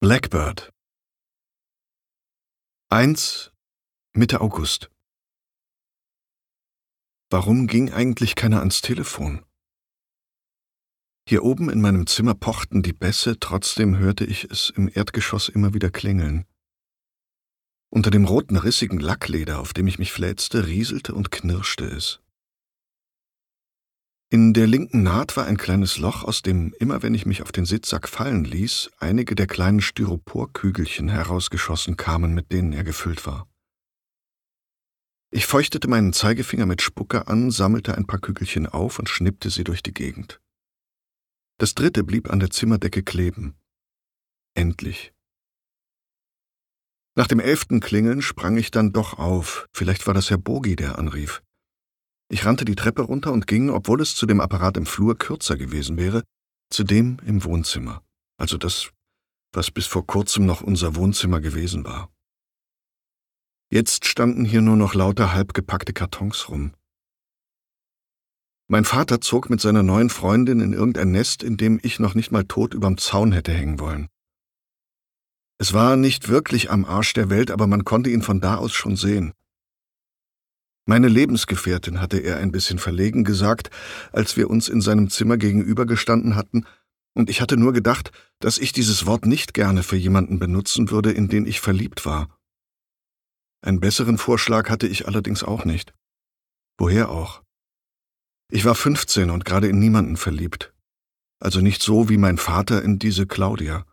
Blackbird 1. Mitte August Warum ging eigentlich keiner ans Telefon? Hier oben in meinem Zimmer pochten die Bässe, trotzdem hörte ich es im Erdgeschoss immer wieder klingeln. Unter dem roten rissigen Lackleder, auf dem ich mich fläzte, rieselte und knirschte es. In der linken Naht war ein kleines Loch, aus dem, immer wenn ich mich auf den Sitzsack fallen ließ, einige der kleinen Styroporkügelchen herausgeschossen kamen, mit denen er gefüllt war. Ich feuchtete meinen Zeigefinger mit Spucke an, sammelte ein paar Kügelchen auf und schnippte sie durch die Gegend. Das dritte blieb an der Zimmerdecke kleben. Endlich. Nach dem elften Klingeln sprang ich dann doch auf. Vielleicht war das Herr Bogi, der anrief. Ich rannte die Treppe runter und ging, obwohl es zu dem Apparat im Flur kürzer gewesen wäre, zu dem im Wohnzimmer, also das, was bis vor kurzem noch unser Wohnzimmer gewesen war. Jetzt standen hier nur noch lauter halbgepackte Kartons rum. Mein Vater zog mit seiner neuen Freundin in irgendein Nest, in dem ich noch nicht mal tot überm Zaun hätte hängen wollen. Es war nicht wirklich am Arsch der Welt, aber man konnte ihn von da aus schon sehen. Meine Lebensgefährtin, hatte er ein bisschen verlegen gesagt, als wir uns in seinem Zimmer gegenübergestanden hatten, und ich hatte nur gedacht, dass ich dieses Wort nicht gerne für jemanden benutzen würde, in den ich verliebt war. Einen besseren Vorschlag hatte ich allerdings auch nicht. Woher auch? Ich war 15 und gerade in niemanden verliebt. Also nicht so wie mein Vater in diese Claudia.